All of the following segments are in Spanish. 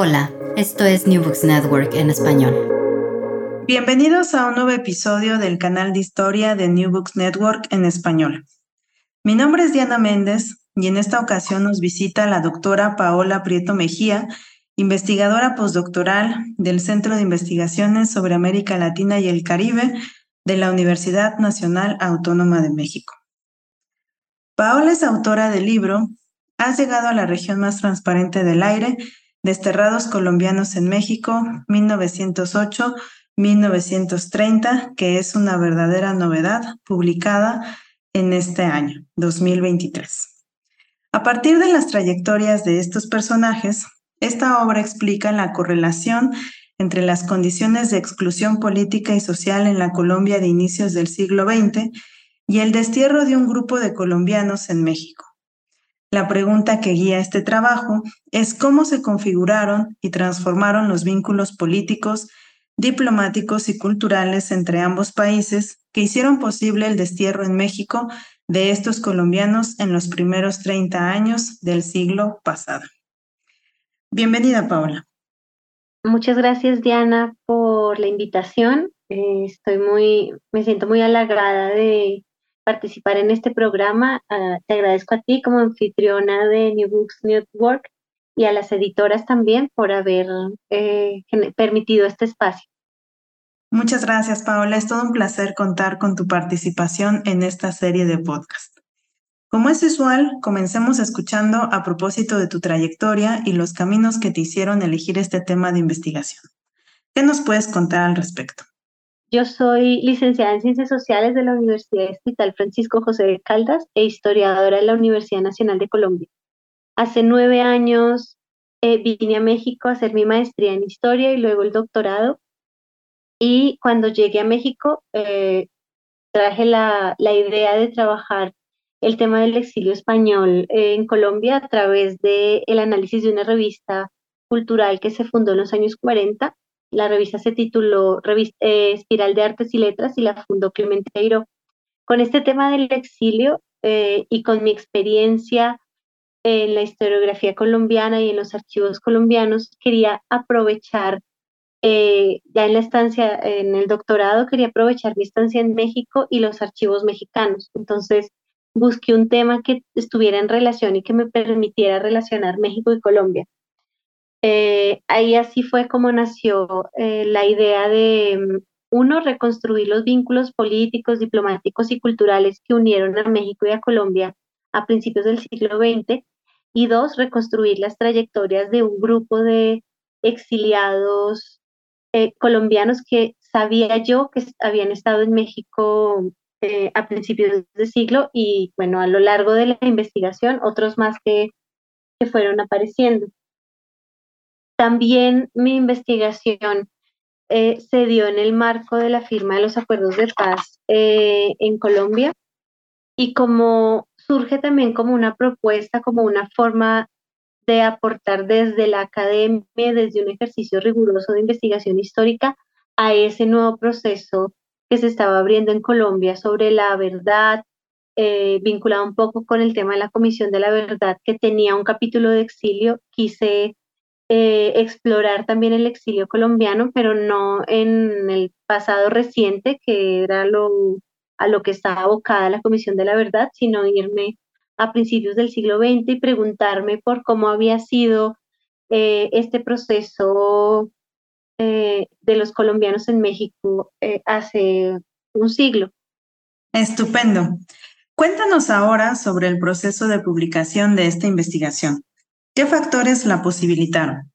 Hola, esto es New Books Network en español. Bienvenidos a un nuevo episodio del canal de historia de New Books Network en español. Mi nombre es Diana Méndez y en esta ocasión nos visita la doctora Paola Prieto Mejía, investigadora postdoctoral del Centro de Investigaciones sobre América Latina y el Caribe de la Universidad Nacional Autónoma de México. Paola es autora del libro Has llegado a la región más transparente del aire, Desterrados colombianos en México, 1908-1930, que es una verdadera novedad publicada en este año, 2023. A partir de las trayectorias de estos personajes, esta obra explica la correlación entre las condiciones de exclusión política y social en la Colombia de inicios del siglo XX y el destierro de un grupo de colombianos en México. La pregunta que guía este trabajo es cómo se configuraron y transformaron los vínculos políticos, diplomáticos y culturales entre ambos países que hicieron posible el destierro en México de estos colombianos en los primeros 30 años del siglo pasado. Bienvenida, Paola. Muchas gracias, Diana, por la invitación. Eh, estoy muy, me siento muy halagada de participar en este programa. Ah, te agradezco a ti como anfitriona de New Books Network y a las editoras también por haber eh, permitido este espacio. Muchas gracias, Paola. Es todo un placer contar con tu participación en esta serie de podcast. Como es usual, comencemos escuchando a propósito de tu trayectoria y los caminos que te hicieron elegir este tema de investigación. ¿Qué nos puedes contar al respecto? Yo soy licenciada en Ciencias Sociales de la Universidad Estatal Francisco José de Caldas e historiadora de la Universidad Nacional de Colombia. Hace nueve años eh, vine a México a hacer mi maestría en historia y luego el doctorado y cuando llegué a México, eh, traje la, idea de trabajar el tema del exilio español en Colombia a través del el análisis de una revista cultural que se fundó en los años 40. La revista se tituló eh, Espiral de Artes y Letras y la fundó Clemente Eiro. Con este tema del exilio eh, y con mi experiencia en la historiografía colombiana y en los archivos colombianos, quería aprovechar eh, ya en la estancia, en el doctorado, quería aprovechar mi estancia en México y los archivos mexicanos. Entonces, busqué un tema que estuviera en relación y que me permitiera relacionar México y Colombia. Eh, ahí así fue como nació eh, la idea de, mm, uno, reconstruir los vínculos políticos, diplomáticos y culturales que unieron a México y a Colombia a principios del siglo XX, y dos, reconstruir las trayectorias de un grupo de exiliados eh, colombianos que sabía yo que habían estado en México eh, a principios de siglo y bueno, a lo largo de la investigación, otros más que, que fueron apareciendo. También mi investigación eh, se dio en el marco de la firma de los acuerdos de paz en Colombia y como surge también como una propuesta, como una forma de aportar desde la academia, desde un ejercicio riguroso de investigación histórica, a ese nuevo proceso que se estaba abriendo en Colombia sobre la verdad, eh, vinculado un poco con el tema de la Comisión de la Verdad, que tenía un capítulo de exilio. Quise eh, explorar también el exilio colombiano, pero no en el pasado reciente, que era lo, a lo que estaba abocada la Comisión de la Verdad, sino irme a principios del siglo XX y preguntarme por cómo había sido eh, este proceso eh, de los colombianos en México hace un siglo. Estupendo. Cuéntanos ahora sobre el proceso de publicación de esta investigación. ¿Qué factores la posibilitaron?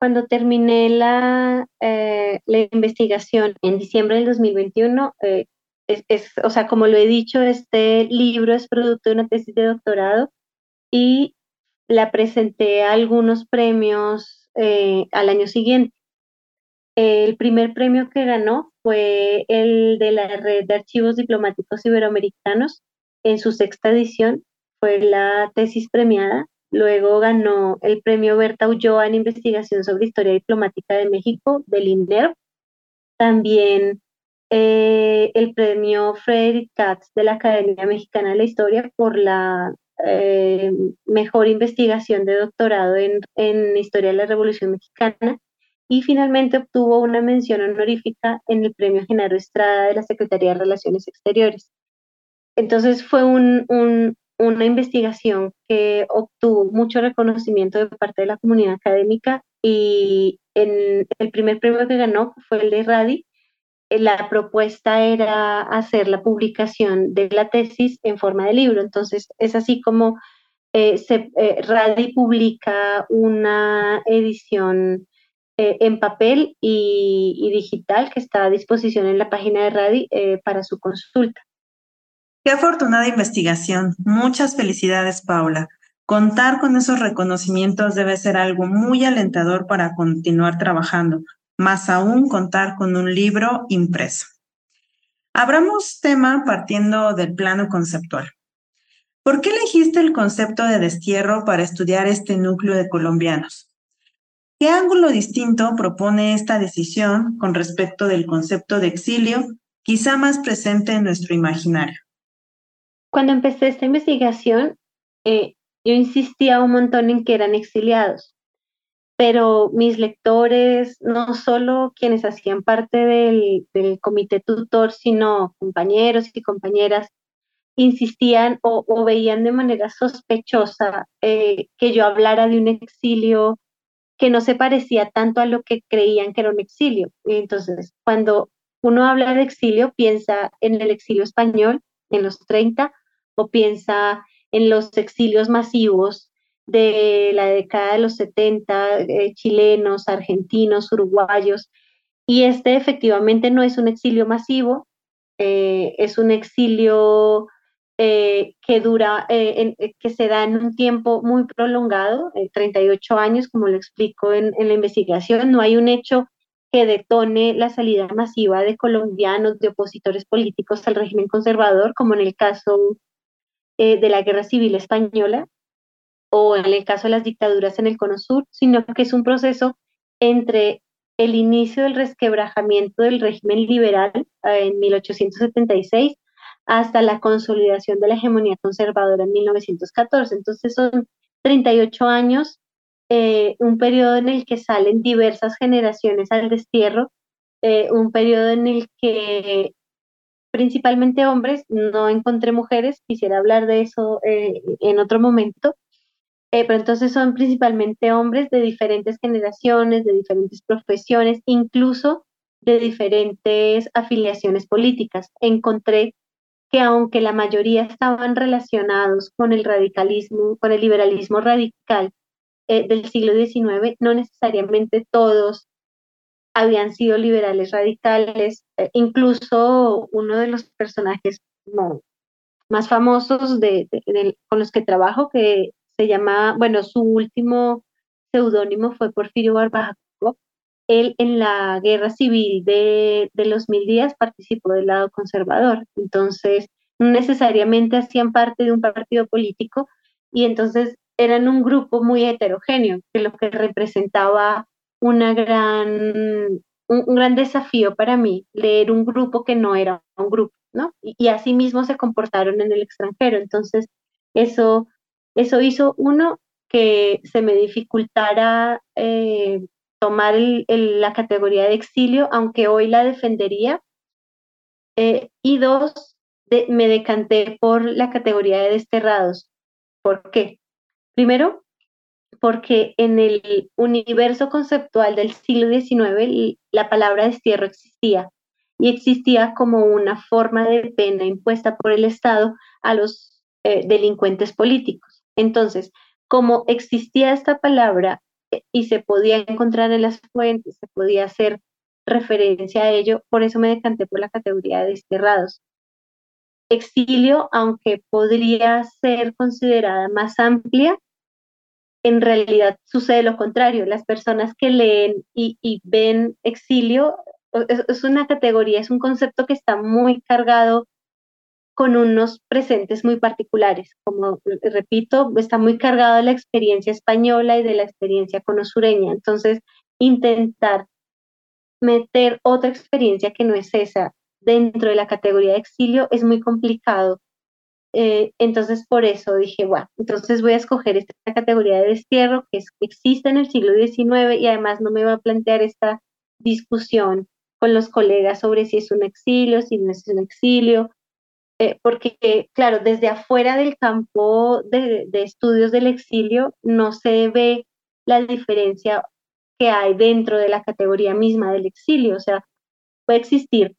Cuando terminé la, la investigación en diciembre del 2021, es, o sea, como lo he dicho, este libro es producto de una tesis de doctorado y la presenté a algunos premios eh, al año siguiente. El primer premio que ganó fue el de la Red de Archivos Diplomáticos Iberoamericanos en su sexta edición, fue la tesis premiada. Luego ganó el premio Berta Ulloa en investigación sobre historia diplomática de México del INDERP. También eh, el premio Frederick Katz de la Academia Mexicana de la Historia por la eh, mejor investigación de doctorado en, en Historia de la Revolución Mexicana y finalmente obtuvo una mención honorífica en el Premio Genaro Estrada de la Secretaría de Relaciones Exteriores. Entonces fue un, una investigación que obtuvo mucho reconocimiento de parte de la comunidad académica y en el primer premio que ganó fue el de RADI. Eh, la propuesta era hacer la publicación de la tesis en forma de libro. Entonces es así como eh, eh, RADI publica una edición eh, en papel y, digital que está a disposición en la página de RADI para su consulta. Qué afortunada investigación. Muchas felicidades, Paula. Contar con esos reconocimientos debe ser algo muy alentador para continuar trabajando, más aún contar con un libro impreso. Abramos tema partiendo del plano conceptual. ¿Por qué elegiste el concepto de destierro para estudiar este núcleo de colombianos? ¿Qué ángulo distinto propone esta decisión con respecto del concepto de exilio, quizá más presente en nuestro imaginario? Cuando empecé esta investigación, eh, yo insistía un montón en que eran exiliados, pero mis lectores, no solo quienes hacían parte del, comité tutor, sino compañeros y compañeras, insistían o, veían de manera sospechosa eh, que yo hablara de un exilio que no se parecía tanto a lo que creían que era un exilio. Entonces, cuando uno habla de exilio, piensa en el exilio español en los 30 o piensa en los exilios masivos de la década de los 70, eh, chilenos, argentinos, uruguayos. Y este efectivamente no es un exilio masivo, eh, es un exilio eh, que dura, eh, que se da en un tiempo muy prolongado, 38 años, como lo explico en, la investigación. No hay un hecho que detone la salida masiva de colombianos, de opositores políticos al régimen conservador, como en el caso de la Guerra Civil Española o en el caso de las dictaduras en el Cono Sur, sino que es un proceso entre el inicio del resquebrajamiento del régimen liberal en 1876 hasta la consolidación de la hegemonía conservadora en 1914. Entonces son 38 años, eh, un periodo en el que salen diversas generaciones al destierro, eh, un periodo en el que principalmente hombres, no encontré mujeres, quisiera hablar de eso eh, en otro momento, pero entonces son principalmente hombres de diferentes generaciones, de diferentes profesiones, incluso de diferentes afiliaciones políticas. Encontré que aunque la mayoría estaban relacionados con el radicalismo, con el liberalismo radical eh, del siglo XIX, no necesariamente todos habían sido liberales radicales. Eh, incluso uno de los personajes más famosos con los que trabajo, que se llama, bueno, su último seudónimo fue Porfirio Barbajaco, él en la guerra civil de, los mil días participó del lado conservador, entonces no necesariamente hacían parte de un partido político y entonces eran un grupo muy heterogéneo, que lo que representaba una gran, un, gran desafío para mí, leer un grupo que no era un grupo, ¿no? Y, y así mismo se comportaron en el extranjero, entonces eso, eso hizo uno que se me dificultara eh, tomar la categoría de exilio, aunque hoy la defendería. Eh, y dos, me decanté por la categoría de desterrados. ¿Por qué? Primero, porque en el universo conceptual del siglo XIX la palabra destierro existía y existía como una forma de pena impuesta por el Estado a los eh, delincuentes políticos. Entonces, como existía esta palabra y se podía encontrar en las fuentes, se podía hacer referencia a ello, por eso me decanté por la categoría de desterrados. Exilio, aunque podría ser considerada más amplia, en realidad sucede lo contrario. Las personas que leen y, ven exilio es, es, una categoría, es un concepto que está muy cargado con unos presentes muy particulares. Como repito, está muy cargado de la experiencia española y de la experiencia conosureña. Entonces, intentar meter otra experiencia que no es esa dentro de la categoría de exilio es muy complicado. Eh, entonces por eso dije, bueno, entonces voy a escoger esta categoría de destierro que, existe en el siglo XIX y además no me va a plantear esta discusión con los colegas sobre si es un exilio, si no es un exilio, eh, porque claro, desde afuera del campo de, de estudios del exilio no se ve la diferencia que hay dentro de la categoría misma del exilio, o sea, puede existir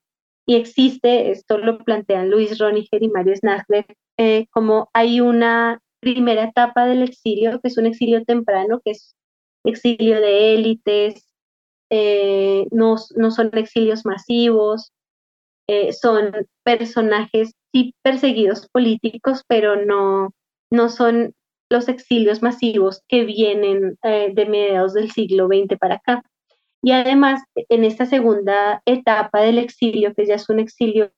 y existe, esto lo plantean Luis Roniger y Mario Snagler, eh, como hay una primera etapa del exilio, que es un exilio temprano, que es exilio de élites, eh, no, no, son exilios masivos, eh, son personajes sí perseguidos políticos, pero no, no son los exilios masivos que vienen de mediados del siglo XX para acá. Y además, en esta segunda etapa del exilio, que ya es un exilio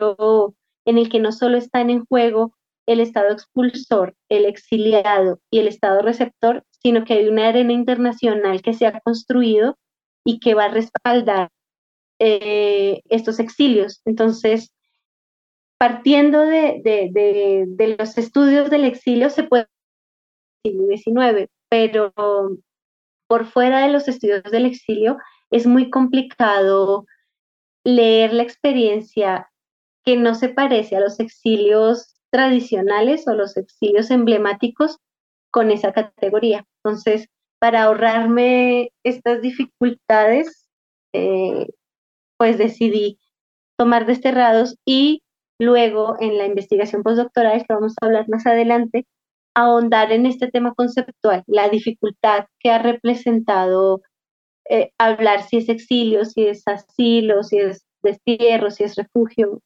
en el que no solo están en juego el Estado expulsor, el exiliado y el Estado receptor, sino que hay una arena internacional que se ha construido y que va a respaldar eh, estos exilios. Entonces, partiendo de, de, los estudios del exilio, se puede siglo XIX, pero por fuera de los estudios del exilio, es muy complicado leer la experiencia que no se parece a los exilios tradicionales o los exilios emblemáticos con esa categoría. Entonces, para ahorrarme estas dificultades, eh, pues decidí tomar desterrados y luego en la investigación postdoctoral, que vamos a hablar más adelante, ahondar en este tema conceptual, la dificultad que ha representado eh, hablar si es exilio, si es asilo, si es destierro, si es refugio.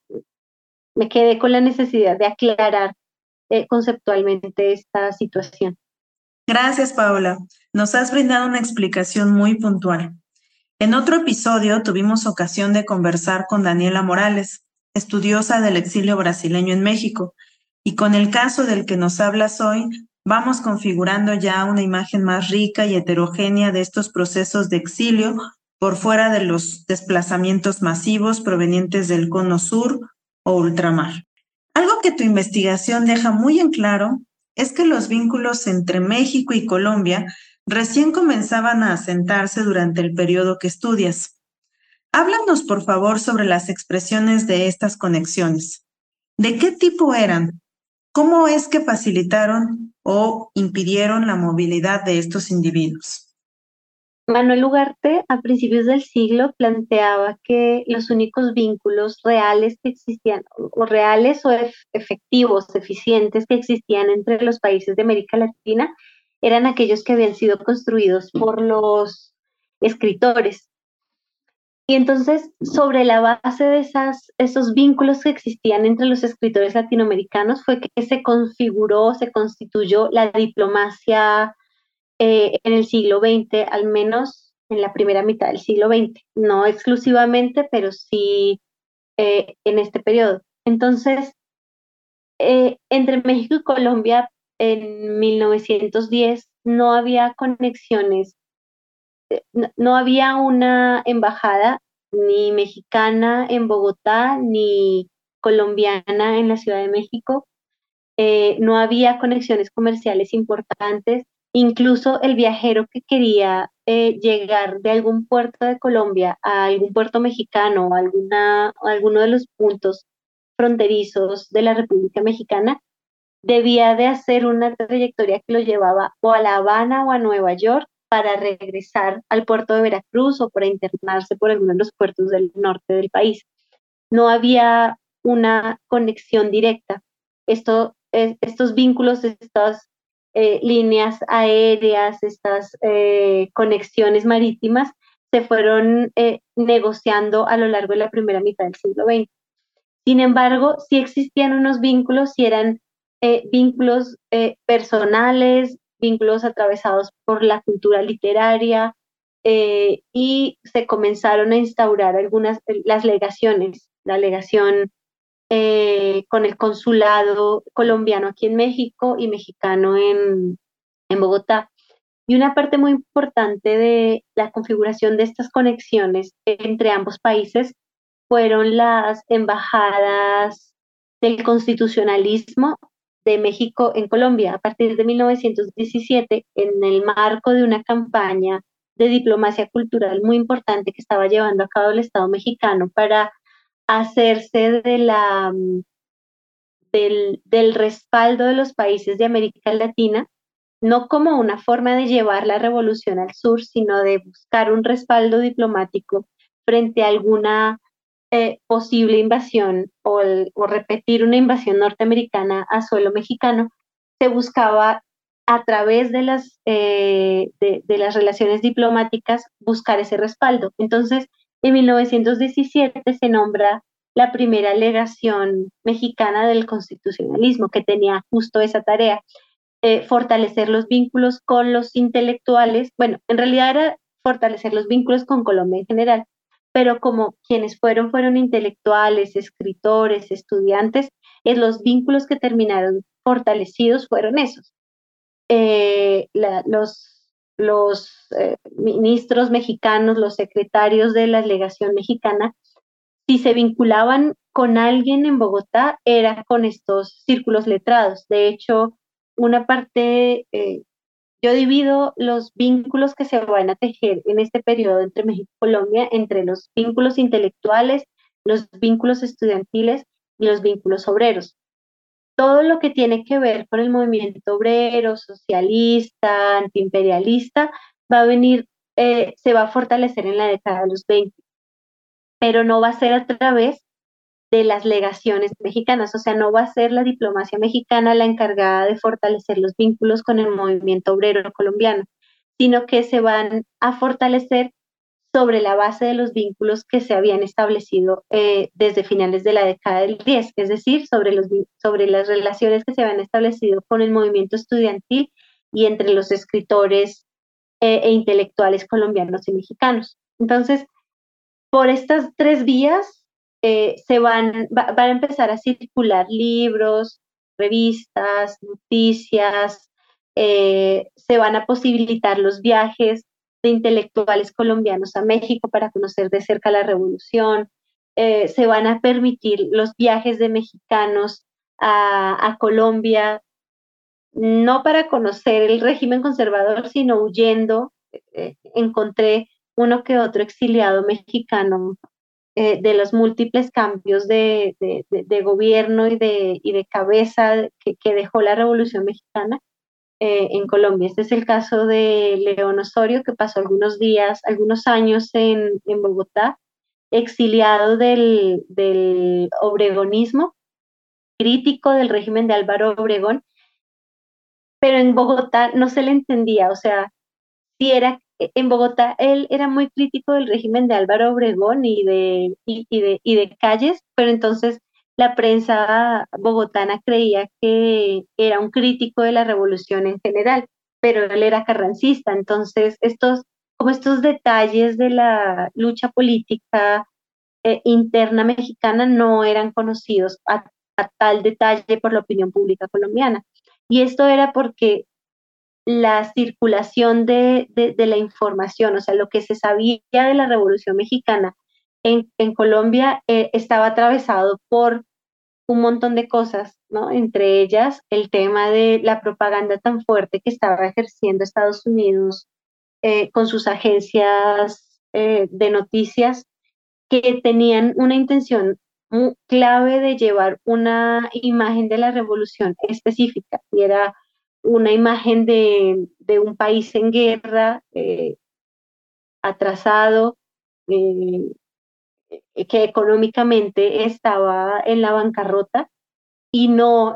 Me quedé con la necesidad de aclarar eh, conceptualmente esta situación. Gracias, Paola. Nos has brindado una explicación muy puntual. En otro episodio tuvimos ocasión de conversar con Daniela Morales, estudiosa del exilio brasileño en México, y con el caso del que nos hablas hoy, vamos configurando ya una imagen más rica y heterogénea de estos procesos de exilio por fuera de los desplazamientos masivos provenientes del cono sur o ultramar. Algo que tu investigación deja muy en claro es que los vínculos entre México y Colombia recién comenzaban a asentarse durante el periodo que estudias. Háblanos, por favor, sobre las expresiones de estas conexiones. ¿De qué tipo eran? ¿Cómo es que facilitaron o impidieron la movilidad de estos individuos? Manuel Ugarte a principios del siglo planteaba que los únicos vínculos reales que existían, o reales o efectivos, eficientes que existían entre los países de América Latina, eran aquellos que habían sido construidos por los escritores, y entonces, sobre la base de esos vínculos que existían entre los escritores latinoamericanos, fue que se configuró, se constituyó la diplomacia eh, en el siglo XX, al menos en la primera mitad del siglo XX. No exclusivamente, pero sí eh, en este periodo. Entonces, eh, entre México y Colombia en 1910 no había conexiones no había una embajada ni mexicana en Bogotá ni colombiana en la Ciudad de México. Eh, no había conexiones comerciales importantes. Incluso el viajero que quería eh, llegar de algún puerto de Colombia a algún puerto mexicano o alguna, alguno de los puntos fronterizos de la República Mexicana, debía de hacer una trayectoria que lo llevaba o a La Habana o a Nueva York para regresar al puerto de Veracruz o para internarse por alguno de los puertos del norte del país. No había una conexión directa. Esto, estos vínculos, estas eh, líneas aéreas, estas eh, conexiones marítimas se fueron eh, negociando a lo largo de la primera mitad del siglo XX. Sin embargo, sí existían unos vínculos y eran vínculos personales, vínculos atravesados por la cultura literaria eh, y se comenzaron a instaurar algunas, las legaciones, la legación eh, con el consulado colombiano aquí en México y mexicano en, en Bogotá. Y una parte muy importante de la configuración de estas conexiones entre ambos países fueron las embajadas del constitucionalismo de México en Colombia. A partir de 1917 en el marco de una campaña de diplomacia cultural muy importante que estaba llevando a cabo el Estado mexicano para hacerse de la, mm, del, del respaldo de los países de América Latina, no como una forma de llevar la revolución al sur, sino de buscar un respaldo diplomático frente a alguna eh, posible invasión o, repetir una invasión norteamericana a suelo mexicano, se buscaba a través de las, eh, de, las relaciones diplomáticas buscar ese respaldo. Entonces, en 1917 se nombra la primera legación mexicana del constitucionalismo, que tenía justo esa tarea, eh, fortalecer los vínculos con los intelectuales. Bueno, en realidad era fortalecer los vínculos con Colombia en general, pero como quienes fueron fueron intelectuales, escritores, estudiantes, es los vínculos que terminaron fortalecidos fueron esos. Eh, los eh, ministros mexicanos, los secretarios de la legación mexicana, si se vinculaban con alguien en Bogotá, era con estos círculos letrados. De hecho, una parte eh, yo divido los vínculos que se van a tejer en este periodo entre México y Colombia entre los vínculos intelectuales, los vínculos estudiantiles y los vínculos obreros. Todo lo que tiene que ver con el movimiento obrero, socialista, antiimperialista, va a venir, eh, se va a fortalecer en la década de los 20, pero no va a ser a través de las legaciones mexicanas, o sea, no va a ser la diplomacia mexicana la encargada de fortalecer los vínculos con el movimiento obrero colombiano, sino que se van a fortalecer sobre la base de los vínculos que se habían establecido eh, desde finales de la década del 10, es decir, sobre, los, sobre las relaciones que se habían establecido con el movimiento estudiantil y entre los escritores eh, e intelectuales colombianos y mexicanos. Entonces, por estas tres vías eh, se van, van a empezar a circular libros, revistas, noticias, eh, se van a posibilitar los viajes de intelectuales colombianos a México para conocer de cerca la revolución, eh, se van a permitir los viajes de mexicanos a, a, Colombia, no para conocer el régimen conservador, sino huyendo. encontré uno que otro exiliado mexicano eh, de los múltiples cambios de, gobierno y de, de cabeza que, dejó la Revolución Mexicana eh, en Colombia. Este es el caso de León Osorio, que pasó algunos días, algunos años en, Bogotá, exiliado del, del obregonismo, crítico del régimen de Álvaro Obregón, pero en Bogotá no se le entendía, o sea, si era en Bogotá él era muy crítico del régimen de Álvaro Obregón y de, y, de, y de Calles, pero entonces la prensa bogotana creía que era un crítico de la revolución en general, pero él era carrancista. Entonces, estos, como estos detalles de la lucha política eh, interna mexicana no eran conocidos a tal detalle por la opinión pública colombiana. Y esto era porque la circulación de, la información, o sea, lo que se sabía de la Revolución Mexicana en, Colombia eh, estaba atravesado por un montón de cosas, ¿no? Entre ellas el tema de la propaganda tan fuerte que estaba ejerciendo Estados Unidos eh, con sus agencias eh, de noticias que tenían una intención clave de llevar una imagen de la revolución específica y era una imagen de, un país en guerra, eh, atrasado, eh, que económicamente estaba en la bancarrota y no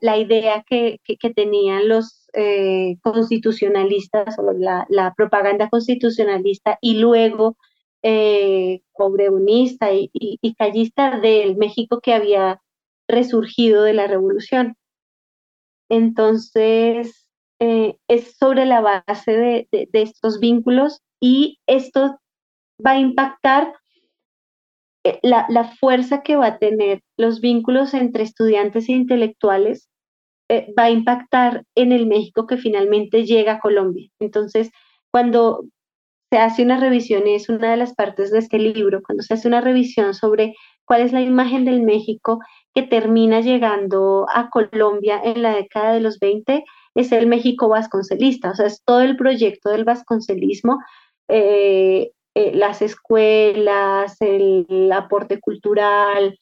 la, idea que, tenían los eh, constitucionalistas o la, propaganda constitucionalista y luego eh, obreunista y, y, callista del México que había resurgido de la revolución. Entonces, eh, es sobre la base de, estos vínculos y esto va a impactar eh, la, fuerza que va a tener los vínculos entre estudiantes e intelectuales, eh, va a impactar en el México que finalmente llega a Colombia. Entonces, cuando se hace una revisión, y es una de las partes de este libro, cuando se hace una revisión sobre cuál es la imagen del México que termina llegando a Colombia en la década de los 20 es el México vasconcelista, o sea, es todo el proyecto del vasconcelismo, eh, eh, las escuelas, el, aporte cultural,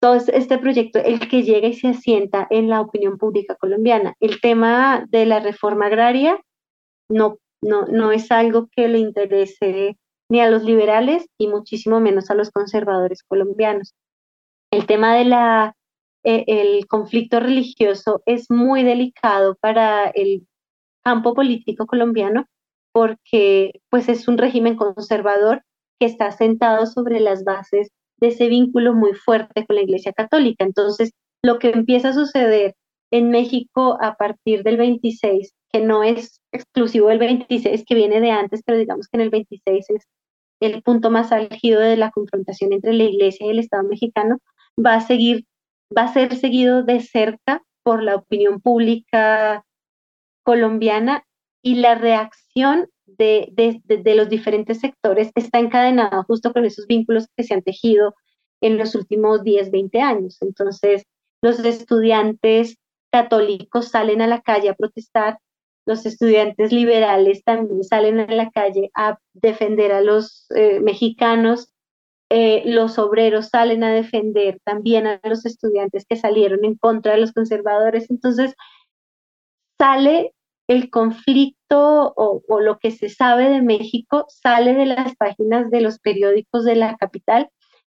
todo este proyecto, el que llega y se asienta en la opinión pública colombiana. El tema de la reforma agraria no, no, no es algo que le interese ni a los liberales y muchísimo menos a los conservadores colombianos. El tema de el conflicto religioso es muy delicado para el campo político colombiano porque pues es un régimen conservador que está sentado sobre las bases de ese vínculo muy fuerte con la Iglesia Católica. Entonces, lo que empieza a suceder en México a partir del 26, que no es exclusivo del 26, que viene de antes, pero digamos que en el 26 es el punto más álgido de la confrontación entre la Iglesia y el Estado mexicano, va a seguir va a ser seguido de cerca por la opinión pública colombiana y la reacción de, los diferentes sectores está encadenada justo con esos vínculos que se han tejido en los últimos 10, 20 años. Entonces, los estudiantes católicos salen a la calle a protestar, los estudiantes liberales también salen a la calle a defender a los eh, mexicanos eh, los obreros salen a defender también a los estudiantes que salieron en contra de los conservadores. Entonces, sale el conflicto o, lo que se sabe de México, sale de las páginas de los periódicos de la capital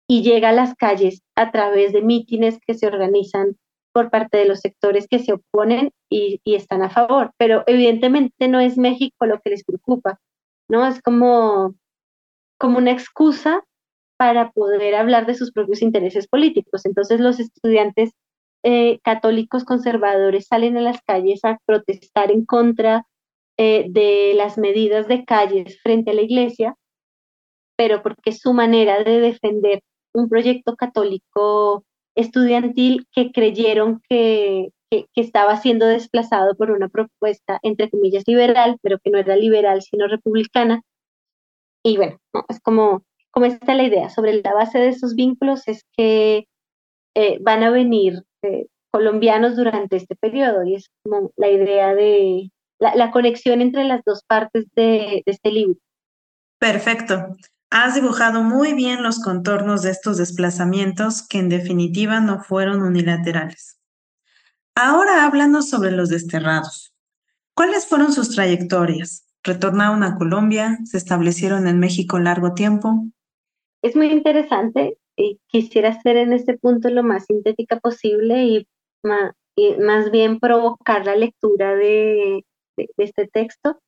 y llega a las calles a través de mítines que se organizan por parte de los sectores que se oponen y, y, están a favor. Pero evidentemente no es México lo que les preocupa, ¿no? Es como, como una excusa para poder hablar de sus propios intereses políticos. Entonces los estudiantes eh, católicos conservadores salen a las calles a protestar en contra eh, de las medidas de calles frente a la iglesia, pero porque su manera de defender un proyecto católico estudiantil que creyeron que, que, estaba siendo desplazado por una propuesta, entre comillas, liberal, pero que no era liberal, sino republicana. Y bueno, es como como está la idea, sobre la base de esos vínculos es que eh, van a venir eh, colombianos durante este periodo y es como la idea de la, conexión entre las dos partes de, de este libro. Perfecto. Has dibujado muy bien los contornos de estos desplazamientos que en definitiva no fueron unilaterales. Ahora háblanos sobre los desterrados. ¿Cuáles fueron sus trayectorias? ¿Retornaron a Colombia? ¿Se establecieron en México largo tiempo? Es muy interesante y quisiera ser en este punto lo más sintética posible y, más bien provocar la lectura de, este texto,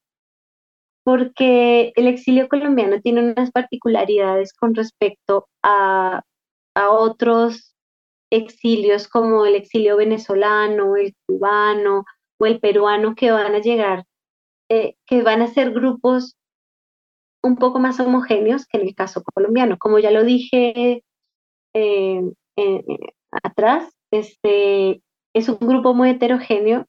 porque el exilio colombiano tiene unas particularidades con respecto a, otros exilios como el exilio venezolano, el cubano o el peruano que van a llegar, eh, que van a ser grupos un poco más homogéneos que en el caso colombiano. Como ya lo dije eh, atrás, este, es un grupo muy heterogéneo,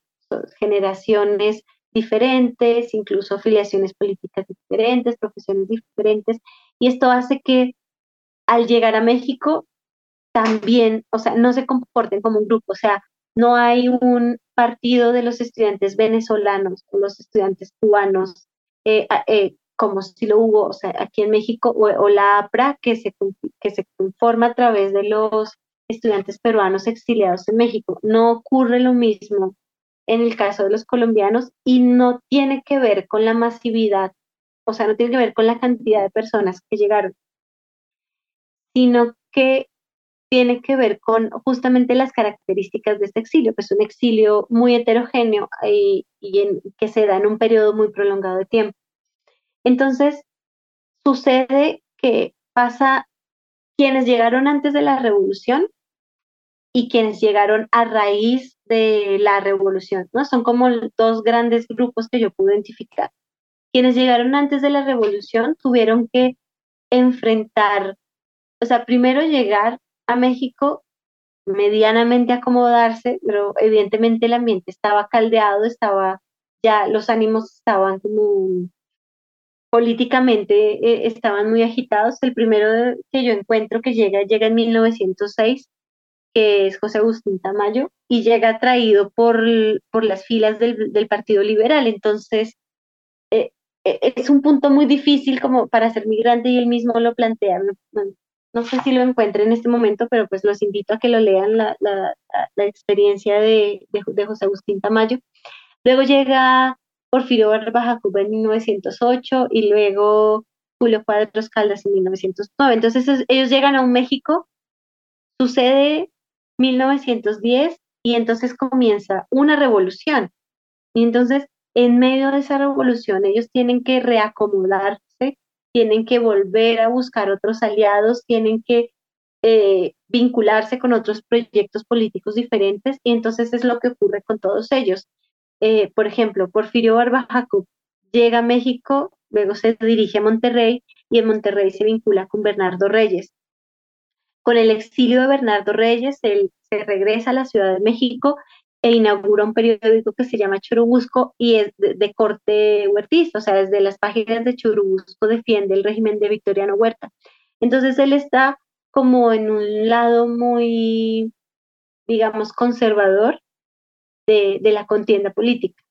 generaciones diferentes, incluso afiliaciones políticas diferentes, profesiones diferentes, y esto hace que al llegar a México también, o sea, no se comporten como un grupo, o sea, no hay un partido de los estudiantes venezolanos o los estudiantes cubanos eh, eh, como si lo hubo, o sea, aquí en México, o, la APRA, que se, que se conforma a través de los estudiantes peruanos exiliados en México. No ocurre lo mismo en el caso de los colombianos y no tiene que ver con la masividad, o sea, no tiene que ver con la cantidad de personas que llegaron, sino que tiene que ver con justamente las características de este exilio, que es un exilio muy heterogéneo y, y que se da en un periodo muy prolongado de tiempo. Entonces, sucede que pasa quienes llegaron antes de la revolución y quienes llegaron a raíz de la revolución, ¿no? Son como dos grandes grupos que yo pude identificar. Quienes llegaron antes de la revolución tuvieron que enfrentar, o sea, primero llegar a México, medianamente acomodarse, pero evidentemente el ambiente estaba caldeado, estaba ya los ánimos estaban como políticamente eh, estaban muy agitados. El primero que yo encuentro que llega, llega en 1906, que es José Agustín Tamayo, y llega atraído por, por las filas del, del Partido Liberal. Entonces, eh, eh, es un punto muy difícil como para ser migrante y él mismo lo plantea. No, sé si lo encuentre en este momento, pero pues los invito a que lo lean la, la, la experiencia de, de, de, José Agustín Tamayo. Luego llega Porfirio Barba Cuba en 1908 y luego Julio Cuadros Caldas en 1909. Entonces ellos llegan a un México, sucede 1910 y entonces comienza una revolución. Y entonces en medio de esa revolución ellos tienen que reacomodarse, tienen que volver a buscar otros aliados, tienen que eh, vincularse con otros proyectos políticos diferentes y entonces es lo que ocurre con todos ellos. Eh, por ejemplo, Porfirio Barba llega a México, luego se dirige a Monterrey y en Monterrey se vincula con Bernardo Reyes. Con el exilio de Bernardo Reyes, él se regresa a la Ciudad de México e inaugura un periódico que se llama Churubusco y es de, corte huertista, o sea, desde las páginas de Churubusco defiende el régimen de Victoriano Huerta. Entonces él está como en un lado muy, digamos, conservador de, la contienda política.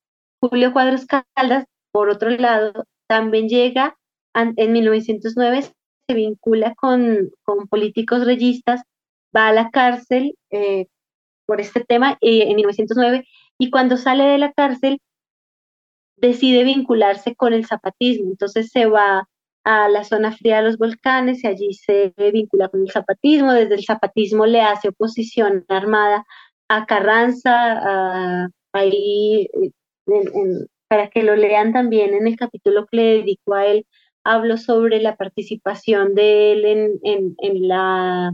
Julio Cuadros Caldas, por otro lado, también llega en 1909, se vincula con, con políticos reyistas, va a la cárcel eh, por este tema eh, en 1909 y cuando sale de la cárcel decide vincularse con el zapatismo. Entonces se va a la zona fría de los volcanes y allí se vincula con el zapatismo. Desde el zapatismo le hace oposición armada a Carranza, ahí para que lo lean también en el capítulo que le dedico a él, hablo sobre la participación de él en, en la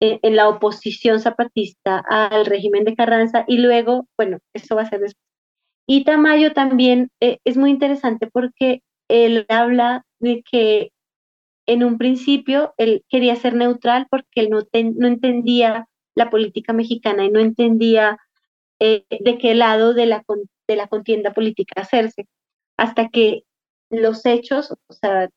en la oposición zapatista al régimen de Carranza y luego, bueno, eso va a ser después. Y Tamayo también eh, es muy interesante porque él habla de que en un principio él quería ser neutral porque él no, no entendía la política mexicana y no entendía eh, de qué lado de la, de la contienda política hacerse, hasta que los hechos, o sea,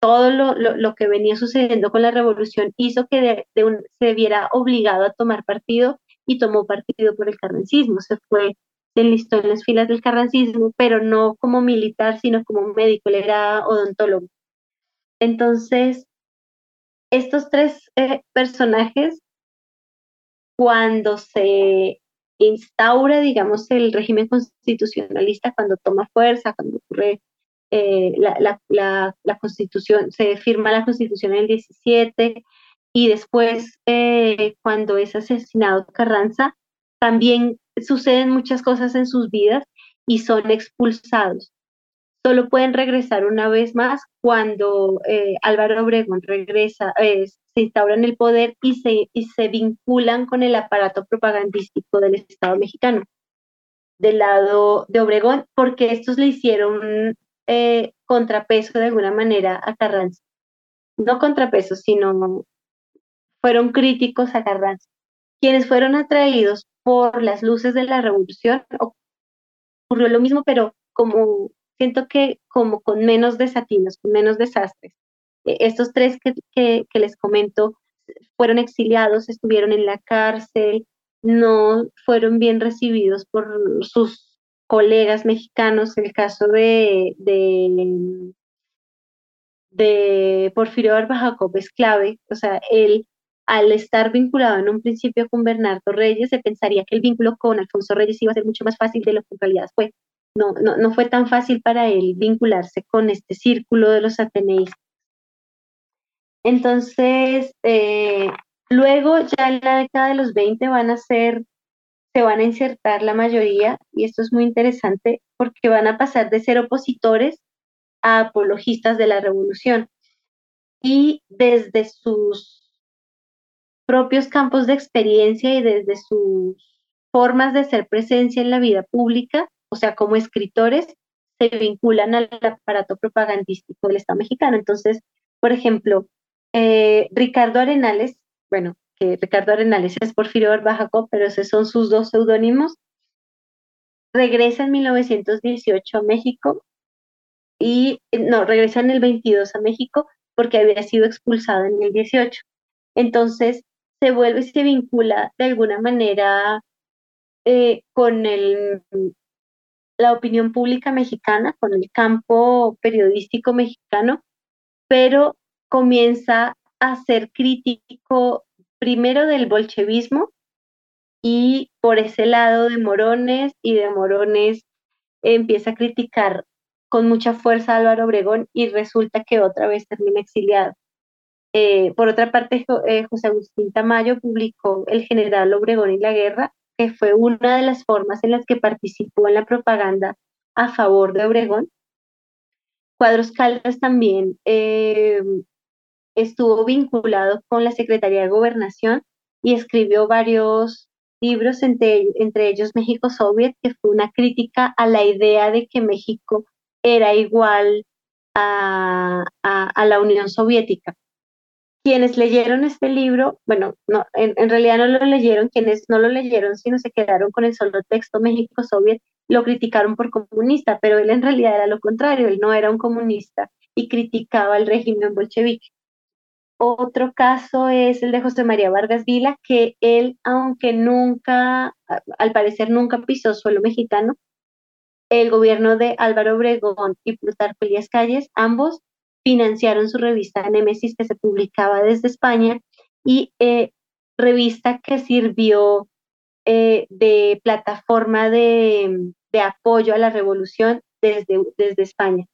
todo lo, que venía sucediendo con la revolución hizo que se viera obligado a tomar partido y tomó partido por el carrancismo. Se fue, se enlistó en las filas del carrancismo, pero no como militar, sino como médico, él era odontólogo. Entonces, estos tres eh, personajes, cuando se instaura, digamos, el régimen constitucionalista, cuando toma fuerza, cuando ocurre eh, la, la, constitución, se firma la constitución en el 17 y después eh, cuando es asesinado Carranza, también suceden muchas cosas en sus vidas y son expulsados. Solo pueden regresar una vez más cuando eh, Álvaro Obregón regresa, se instaura en el poder y se, y se vinculan con el aparato propagandístico del Estado mexicano del lado de Obregón, porque estos le hicieron eh, contrapeso de alguna manera a Carranza. No contrapeso, sino fueron críticos a Carranza. Quienes fueron atraídos por las luces de la revolución, ocurrió lo mismo, pero como siento que como con menos desatinos, con menos desastres. E, estos tres que, que les comento fueron exiliados, estuvieron en la cárcel, no fueron bien recibidos por sus colegas mexicanos, el caso de, de, de Porfirio Barba Jacob es clave, o sea, él al estar vinculado en un principio con Bernardo Reyes, se pensaría que el vínculo con Alfonso Reyes iba a ser mucho más fácil de lo que en realidad fue. No, no, no fue tan fácil para él vincularse con este círculo de los ateneístas. Entonces, eh, luego ya en la década de los 20 van a ser se van a insertar la mayoría, y esto es muy interesante porque van a pasar de ser opositores a apologistas de la revolución. Y desde sus propios campos de experiencia y desde sus formas de ser presencia en la vida pública, o sea, como escritores, se vinculan al aparato propagandístico del Estado mexicano. Entonces, por ejemplo, eh, Ricardo Arenales, bueno, que Ricardo Arenales es Porfirio Barbajaco, pero esos son sus dos seudónimos. Regresa en 1918 a México y no, regresa en el 22 a México porque había sido expulsado en el 18. Entonces se vuelve y se vincula de alguna manera eh, con el, la opinión pública mexicana, con el campo periodístico mexicano, pero comienza a ser crítico primero del bolchevismo y por ese lado de Morones y de Morones empieza a criticar con mucha fuerza a Álvaro Obregón y resulta que otra vez termina exiliado. Eh, por otra parte, eh, José Agustín Tamayo publicó El general Obregón y la guerra, que fue una de las formas en las que participó en la propaganda a favor de Obregón. Cuadros Caldas también eh, estuvo vinculado con la Secretaría de Gobernación y escribió varios libros, entre, entre ellos México Soviet, que fue una crítica a la idea de que México era igual a, la Unión Soviética. Quienes leyeron este libro, bueno, no, en, realidad no lo leyeron, quienes no lo leyeron, sino se quedaron con el solo texto México Soviet, lo criticaron por comunista, pero él en realidad era lo contrario, él no era un comunista y criticaba el régimen bolchevique. Otro caso es el de José María Vargas Vila, que él, aunque nunca, al parecer nunca pisó suelo mexicano, el gobierno de Álvaro Obregón y Plutarco Elías Calles, ambos financiaron su revista Némesis que se publicaba desde España y eh, revista que sirvió eh, de plataforma de, apoyo a la revolución desde, desde España.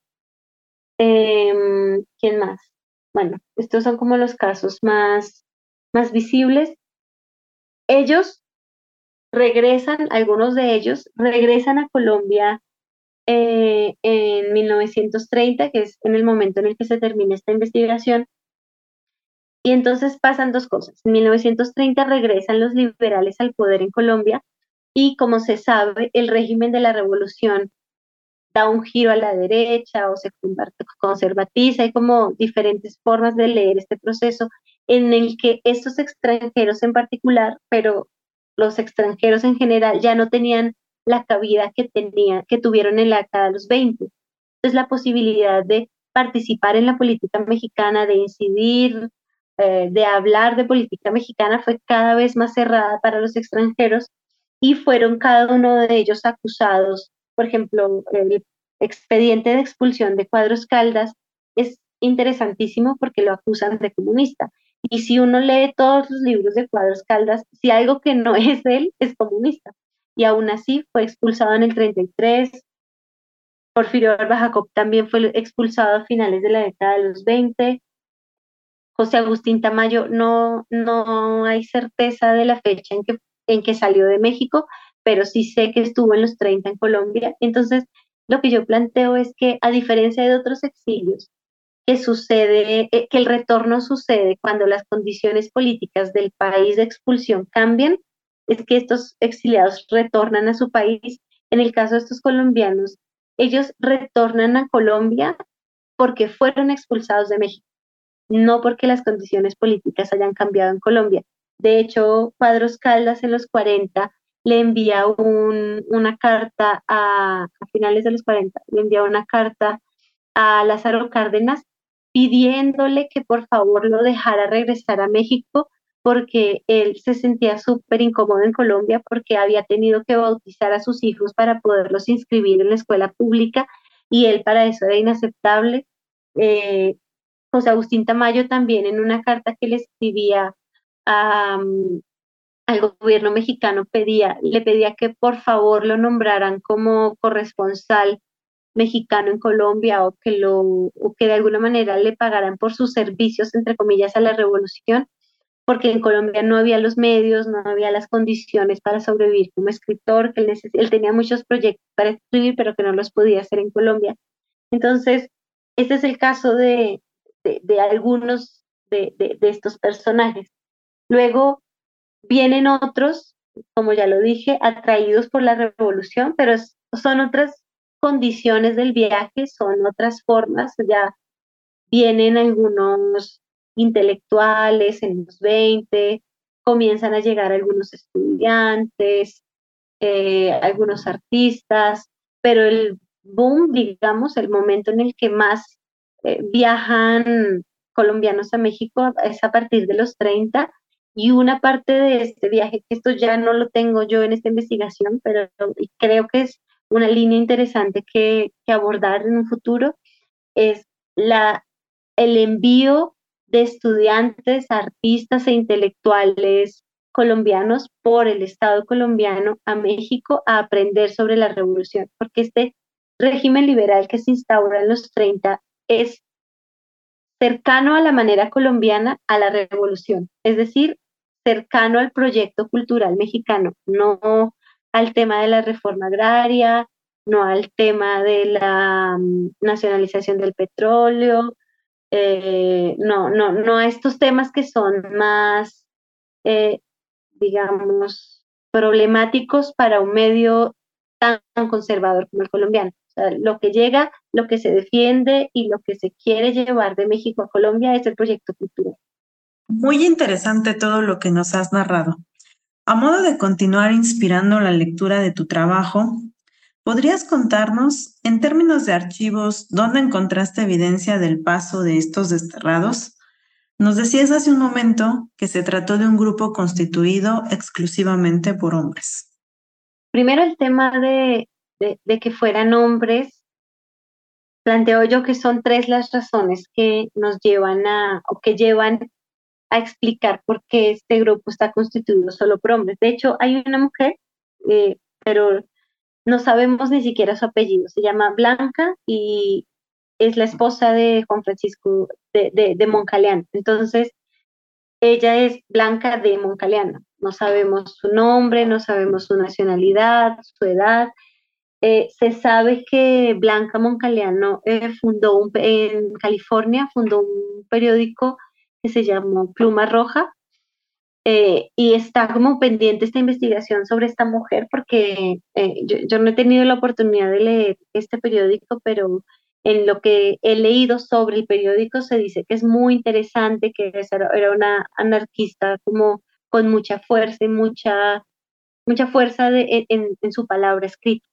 Em, ¿Quién más? Bueno, estos son como los casos más, más visibles. Ellos regresan, algunos de ellos regresan a Colombia eh, en 1930, que es en el momento en el que se termina esta investigación. Y entonces pasan dos cosas. En 1930 regresan los liberales al poder en Colombia y como se sabe, el régimen de la revolución da un giro a la derecha o se conservatiza. Hay como diferentes formas de leer este proceso en el que estos extranjeros en particular, pero los extranjeros en general ya no tenían la cabida que, tenían, que tuvieron en la década de los 20. Entonces la posibilidad de participar en la política mexicana, de incidir, eh, de hablar de política mexicana fue cada vez más cerrada para los extranjeros y fueron cada uno de ellos acusados por ejemplo, el expediente de expulsión de Cuadros Caldas es interesantísimo porque lo acusan de comunista. Y si uno lee todos los libros de Cuadros Caldas, si algo que no es él es comunista. Y aún así fue expulsado en el 33. Porfirio Jacob también fue expulsado a finales de la década de los 20. José Agustín Tamayo, no, no hay certeza de la fecha en que, en que salió de México, pero sí sé que estuvo en los 30 en Colombia. Entonces, lo que yo planteo es que a diferencia de otros exilios, que sucede, eh, que el retorno sucede cuando las condiciones políticas del país de expulsión cambian, es que estos exiliados retornan a su país. En el caso de estos colombianos, ellos retornan a Colombia porque fueron expulsados de México, no porque las condiciones políticas hayan cambiado en Colombia. De hecho, Cuadros Caldas en los 40 le envía una carta a, a finales de los 40, le envía una carta a Lázaro Cárdenas pidiéndole que por favor lo dejara regresar a México porque él se sentía súper incómodo en Colombia porque había tenido que bautizar a sus hijos para poderlos inscribir en la escuela pública y él para eso era inaceptable. Eh, José Agustín Tamayo también en una carta que le escribía a, al gobierno mexicano pedía, le pedía que por favor lo nombraran como corresponsal mexicano en Colombia o que lo o que de alguna manera le pagaran por sus servicios entre comillas a la revolución porque en Colombia no había los medios, no había las condiciones para sobrevivir como escritor, que él, tenía muchos proyectos para escribir, pero que no los podía hacer en Colombia. Entonces, este es el caso de, de, algunos de, de, estos personajes. Luego, Vienen otros, como ya lo dije, atraídos por la revolución, pero son otras condiciones del viaje, son otras formas, ya vienen algunos intelectuales en los 20, comienzan a llegar algunos estudiantes, eh, algunos artistas, pero el boom, digamos, el momento en el que más eh, viajan colombianos a México es a partir de los 30 y una parte de este viaje, que esto ya no lo tengo yo en esta investigación, pero creo que es una línea interesante que, que abordar en un futuro, es la, el envío de estudiantes, artistas e intelectuales colombianos por el Estado colombiano a México a aprender sobre la revolución, porque este régimen liberal que se instaura en los 30 es cercano a la manera colombiana a la revolución, es decir, cercano al proyecto cultural mexicano, no al tema de la reforma agraria, no al tema de la mm, nacionalización del petróleo, eh, no, no, no estos temas que son más, eh, digamos, problemáticos para un medio tan conservador como el colombiano. O sea, lo que llega, lo que se defiende y lo que se quiere llevar de México a Colombia es el proyecto cultural. Muy interesante todo lo que nos has narrado. A modo de continuar inspirando la lectura de tu trabajo, ¿podrías contarnos, en términos de archivos, dónde encontraste evidencia del paso de estos desterrados? Nos decías hace un momento que se trató de un grupo constituido exclusivamente por hombres. Primero el tema de, que fueran hombres. Planteo yo que son tres las razones que nos llevan a, o que llevan a explicar por qué este grupo está constituido solo por hombres. De hecho, hay una mujer, eh, pero no sabemos ni siquiera su apellido. Se llama Blanca y es la esposa de Juan Francisco de, de. Entonces, ella es Blanca de Moncaleano. No sabemos su nombre, no sabemos su nacionalidad, su edad. Eh, se sabe que Blanca Moncaleano eh, fundó un, en California, fundó un periódico que se llamó Pluma Roja. Eh, y está como pendiente esta investigación sobre esta mujer porque eh, yo, no he tenido la oportunidad de leer este periódico, pero en lo que he leído sobre el periódico se dice que es muy interesante, que era una anarquista como con mucha fuerza y mucha, mucha fuerza de, en, en su palabra escrita.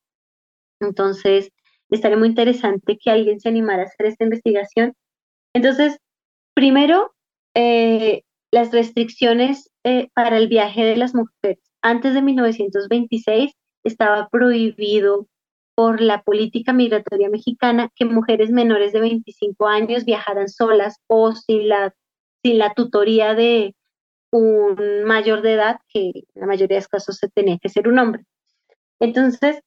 Entonces, estaría muy interesante que alguien se animara a hacer esta investigación. Entonces, primero, eh, las restricciones eh, para el viaje de las mujeres. Antes de 1926 estaba prohibido por la política migratoria mexicana que mujeres menores de 25 años viajaran solas o sin la, sin la tutoría de un mayor de edad, que en la mayoría de los casos se tenía que ser un hombre. Entonces,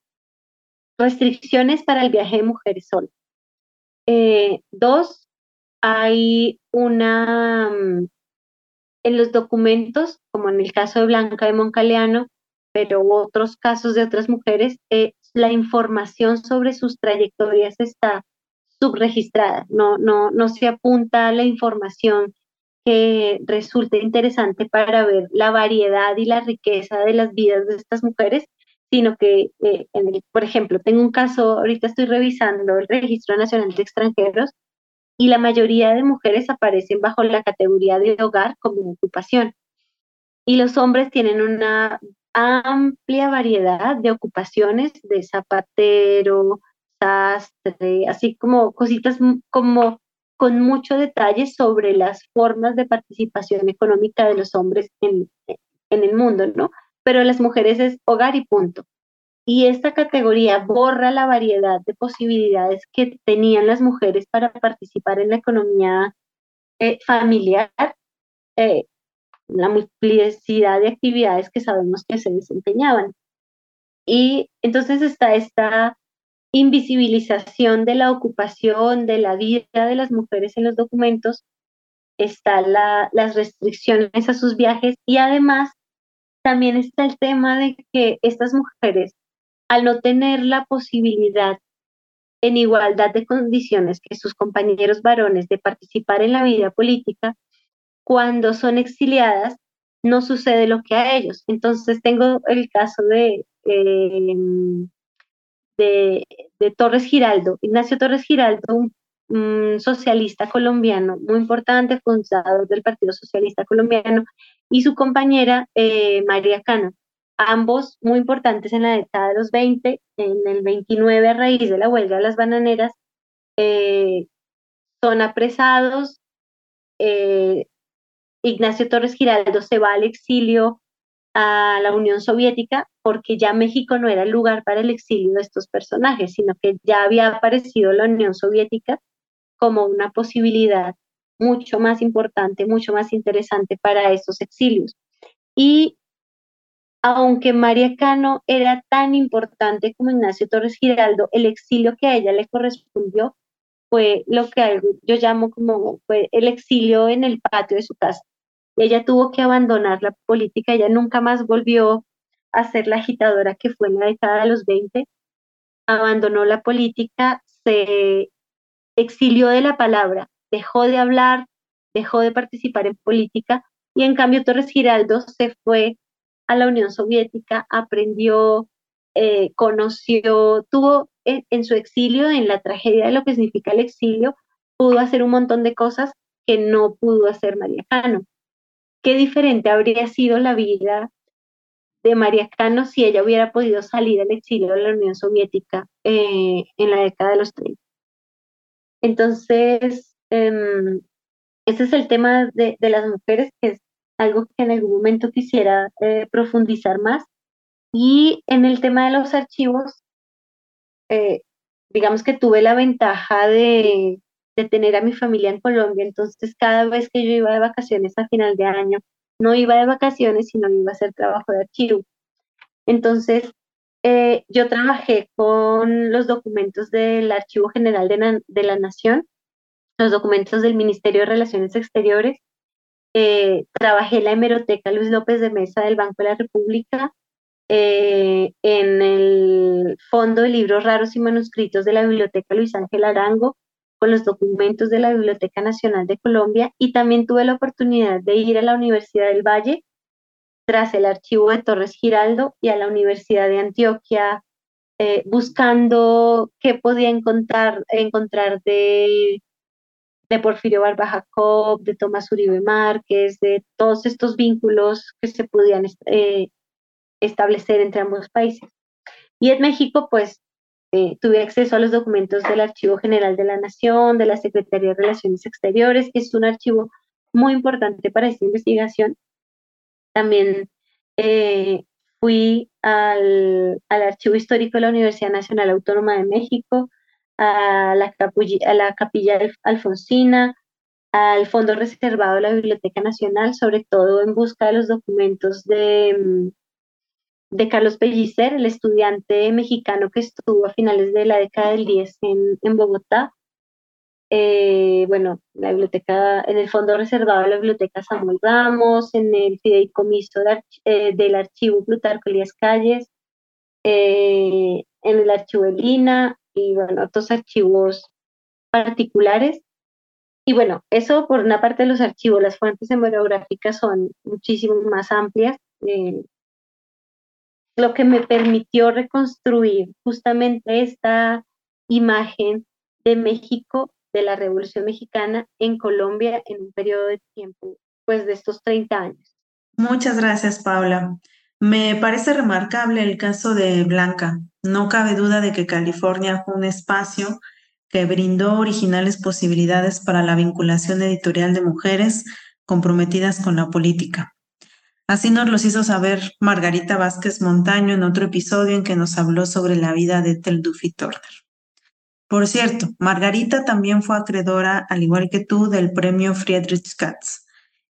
restricciones para el viaje de mujeres solas. Eh, dos, hay una, mm, en los documentos, como en el caso de Blanca de Moncaleano, pero otros casos de otras mujeres, eh, la información sobre sus trayectorias está subregistrada, no, no, no se apunta la información que resulte interesante para ver la variedad y la riqueza de las vidas de estas mujeres, sino que, eh, por ejemplo, tengo un caso, ahorita estoy revisando el Registro Nacional de Extranjeros y la mayoría de mujeres aparecen bajo la categoría de hogar como ocupación. Y los hombres tienen una amplia variedad de ocupaciones de zapatero, sastre, así como cositas como con mucho detalle sobre las formas de participación económica de los hombres en, en el mundo, ¿no? Pero las mujeres es hogar y punto y esta categoría borra la variedad de posibilidades que tenían las mujeres para participar en la economía eh, familiar, eh, la multiplicidad de actividades que sabemos que se desempeñaban. Y entonces está esta invisibilización de la ocupación, de la vida de las mujeres en los documentos, está las restricciones a sus viajes y además también está el tema de que estas mujeres al no tener la posibilidad en igualdad de condiciones que sus compañeros varones de participar en la vida política, cuando son exiliadas, no sucede lo que a ellos. Entonces tengo el caso de, em, de, Torres Giraldo, Ignacio Torres Giraldo, un, socialista colombiano muy importante, fundador del Partido Socialista Colombiano, y su compañera eh, María Cano ambos muy importantes en la década de los 20, en el 29 a raíz de la huelga de las bananeras, eh, son apresados, eh, Ignacio Torres Giraldo se va al exilio a la Unión Soviética porque ya México no era el lugar para el exilio de estos personajes, sino que ya había aparecido la Unión Soviética como una posibilidad mucho más importante, mucho más interesante para estos exilios. Y aunque María Cano era tan importante como Ignacio Torres Giraldo, el exilio que a ella le correspondió fue lo que yo llamo como el exilio en el patio de su casa. Ella tuvo que abandonar la política, ella nunca más volvió a ser la agitadora que fue en la década de los 20, abandonó la política, se exilió de la palabra, dejó de hablar, dejó de participar en política y en cambio Torres Giraldo se fue a la Unión Soviética, aprendió, eh, conoció, tuvo en, su exilio, en la tragedia de lo que significa el exilio, pudo hacer un montón de cosas que no pudo hacer María Cano. Qué diferente habría sido la vida de María Cano si ella hubiera podido salir al exilio de la Unión Soviética eh, en la década de los 30. Entonces, em, ese es el tema de, las mujeres, que es algo que en algún momento quisiera eh, profundizar más. Y en el tema de los archivos, eh, digamos que tuve la ventaja de, de, tener a mi familia en Colombia, entonces cada vez que yo iba de vacaciones a final de año, no iba de vacaciones, sino iba a hacer trabajo de archivo. Entonces, eh, yo trabajé con los documentos del Archivo General de, la Nación, los documentos del Ministerio de Relaciones Exteriores, eh, trabajé la hemeroteca Luis López de Mesa del Banco de la República, eh, en el Fondo de Libros Raros y Manuscritos de la Biblioteca Luis Ángel Arango, con los documentos de la Biblioteca Nacional de Colombia y también tuve la oportunidad de ir a la Universidad del Valle tras el archivo de Torres Giraldo y a la Universidad de Antioquia, eh, buscando qué podía encontrar, encontrar de, de Porfirio Barba Jacob, de Tomás Uribe Márquez, de todos estos vínculos que se podían eh, establecer entre ambos países. Y en México, pues, eh, tuve acceso a los documentos del Archivo General de la Nación, de la Secretaría de Relaciones Exteriores, que es un archivo muy importante para esta investigación, también eh, fui al, Archivo Histórico de la Universidad Nacional Autónoma de México, a la, a la Capilla Alfonsina, al Fondo Reservado de la Biblioteca Nacional, sobre todo en busca de los documentos de, mm, de Carlos Pellicer, el estudiante mexicano que estuvo a finales de la década del 10 en, en Bogotá, eh, bueno, la biblioteca, en el fondo reservado de la biblioteca Samuel Ramos, en el fideicomiso eh, del archivo Plutarco Elías Calles, eh, en el archivo de y bueno, otros archivos particulares. Y bueno, eso por una parte de los archivos, las fuentes hemerográficas son muchísimo más amplias, lo que me permitió reconstruir justamente esta imagen de México de la Revolución Mexicana en Colombia en un periodo de tiempo, pues de estos 30 años. Muchas gracias, Paula. Me parece remarcable el caso de Blanca. No cabe duda de que California fue un espacio que brindó originales posibilidades para la vinculación editorial de mujeres comprometidas con la política. Así nos los hizo saber Margarita Vázquez Montaño en otro episodio en que nos habló sobre la vida de Tel Duffy Turner. Por cierto, Margarita también fue acreedora, al igual que tú, del premio Friedrich Katz.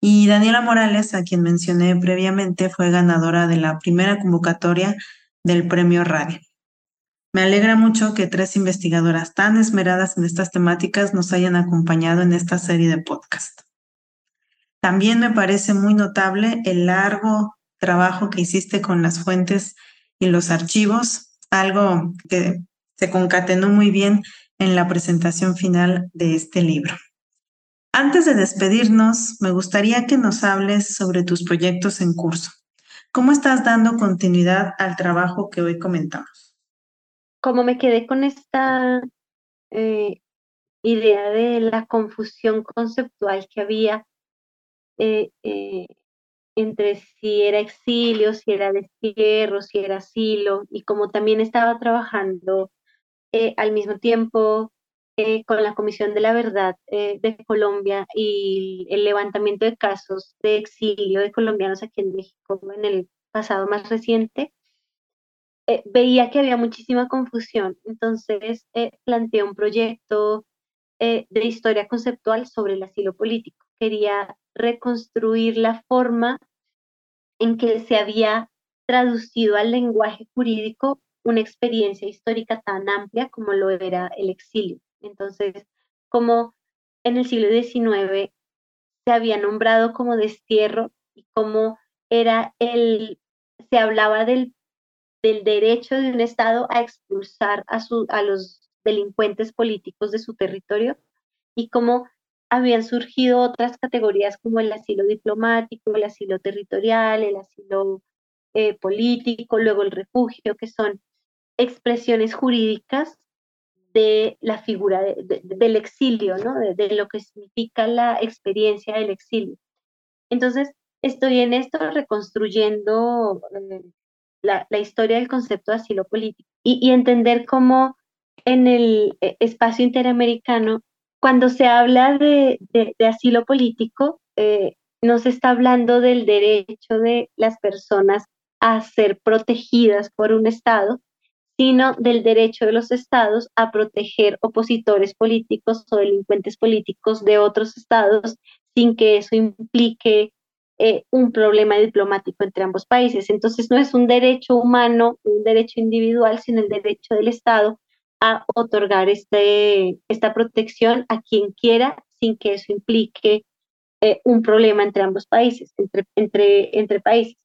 Y Daniela Morales, a quien mencioné previamente, fue ganadora de la primera convocatoria del premio Radio. Me alegra mucho que tres investigadoras tan esmeradas en estas temáticas nos hayan acompañado en esta serie de podcast. También me parece muy notable el largo trabajo que hiciste con las fuentes y los archivos, algo que se concatenó muy bien en la presentación final de este libro. Antes de despedirnos, me gustaría que nos hables sobre tus proyectos en curso. ¿Cómo estás dando continuidad al trabajo que hoy comentamos? Como me quedé con esta eh, idea de la confusión conceptual que había eh, eh, entre si era exilio, si era destierro, si era asilo, y como también estaba trabajando al mismo tiempo eh, con la Comisión de la Verdad eh, de Colombia y el levantamiento de casos de exilio de colombianos aquí en México en el pasado más reciente, eh, veía que había muchísima confusión. Entonces planteé un proyecto de historia conceptual sobre el asilo político. Quería reconstruir la forma en que se había traducido al lenguaje jurídico una experiencia histórica tan amplia como lo era el exilio. Entonces, como en el siglo XIX se había nombrado como destierro y como era el, se hablaba del, del derecho de un Estado a expulsar a, su, a los delincuentes políticos de su territorio y cómo habían surgido otras categorías como el asilo diplomático, el asilo territorial, el asilo eh, político, luego el refugio, que son expresiones jurídicas de la figura del exilio, ¿no? De, lo que significa la experiencia del exilio. Entonces, estoy en esto reconstruyendo eh, la, historia del concepto de asilo político y, entender cómo en el eh, espacio interamericano, cuando se habla de, asilo político, eh, no se está hablando del derecho de las personas a ser protegidas por un Estado, sino del derecho de los estados a proteger opositores políticos o delincuentes políticos de otros estados sin que eso implique eh, un problema diplomático entre ambos países. Entonces no es un derecho humano, un derecho individual, sino el derecho del Estado a otorgar este, esta protección a quien quiera sin que eso implique eh, un problema entre ambos países, entre, entre, entre países.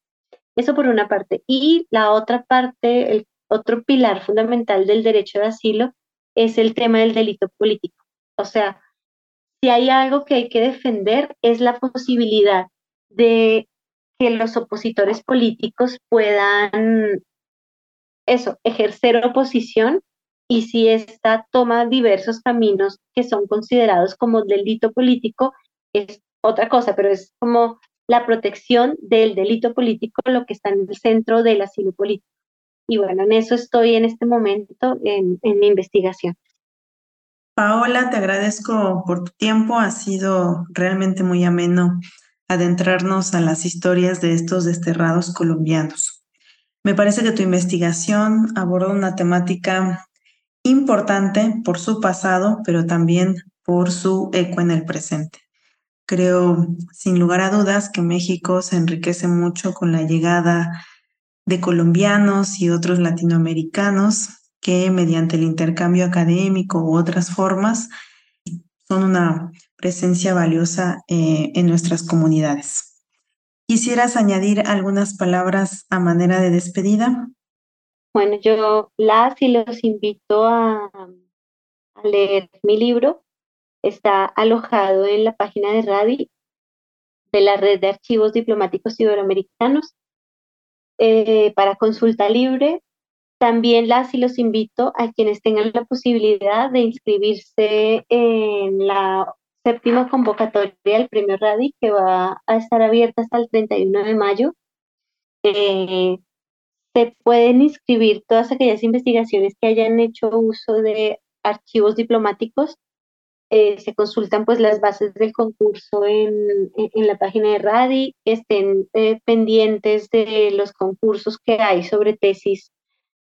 Eso por una parte. Y la otra parte, el otro pilar fundamental del derecho de asilo es el tema del delito político. O sea, si hay algo que hay que defender es la posibilidad de que los opositores políticos puedan, eso, ejercer oposición y si esta toma diversos caminos que son considerados como delito político, es otra cosa, pero es como la protección del delito político lo que está en el centro del asilo político. Y bueno, en eso estoy en este momento en, mi investigación. Paola, te agradezco por tu tiempo. Ha sido realmente muy ameno adentrarnos a las historias de estos desterrados colombianos. Me parece que tu investigación aborda una temática importante por su pasado, pero también por su eco en el presente. Creo, sin lugar a dudas, que México se enriquece mucho con la llegada de colombianos y otros latinoamericanos que mediante el intercambio académico u otras formas son una presencia valiosa eh, en nuestras comunidades. ¿Quisieras añadir algunas palabras a manera de despedida? Bueno, yo las y los invito a, a leer mi libro. Está alojado en la página de RADI de la Red de Archivos Diplomáticos Iberoamericanos eh, para consulta libre. También las y los invito a quienes tengan la posibilidad de inscribirse en la séptima convocatoria del Premio Radi, que va a estar abierta hasta el 31 de mayo. Eh, se pueden inscribir todas aquellas investigaciones que hayan hecho uso de archivos diplomáticos eh, se consultan pues las bases del concurso en, la página de RADI, estén eh, pendientes de los concursos que hay sobre tesis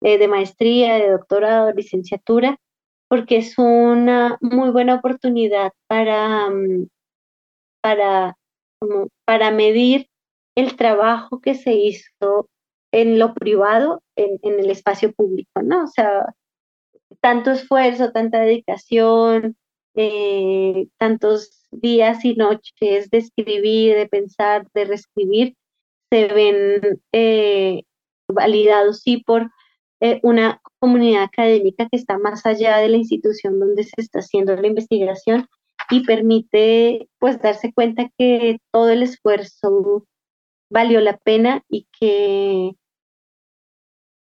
eh, de maestría, de doctorado, licenciatura, porque es una muy buena oportunidad para, mm, para, para medir el trabajo que se hizo en lo privado, en, en el espacio público, ¿no? O sea, tanto esfuerzo, tanta dedicación, eh, tantos días y noches de escribir, de pensar, de reescribir, se ven eh, validados sí por eh, una comunidad académica que está más allá de la institución donde se está haciendo la investigación y permite pues darse cuenta que todo el esfuerzo valió la pena y que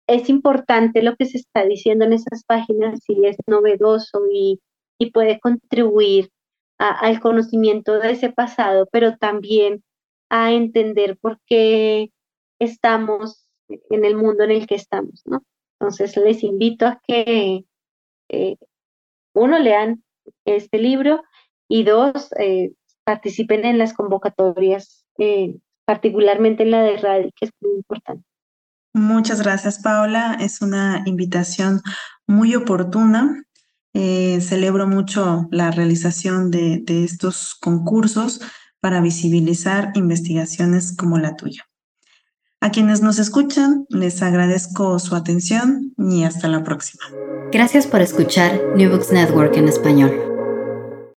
es importante lo que se está diciendo en esas páginas y es novedoso y y puede contribuir al conocimiento de ese pasado, pero también a entender por qué estamos en el mundo en el que estamos, ¿no? Entonces les invito a que eh, uno, lean este libro y dos, eh, participen en las convocatorias, eh, particularmente en la de RADI, que es muy importante. Muchas gracias, Paula. Es una invitación muy oportuna. Eh, celebro mucho la realización de, de estos concursos para visibilizar investigaciones como la tuya. A quienes nos escuchan, les agradezco su atención y hasta la próxima. Gracias por escuchar New Books Network en español.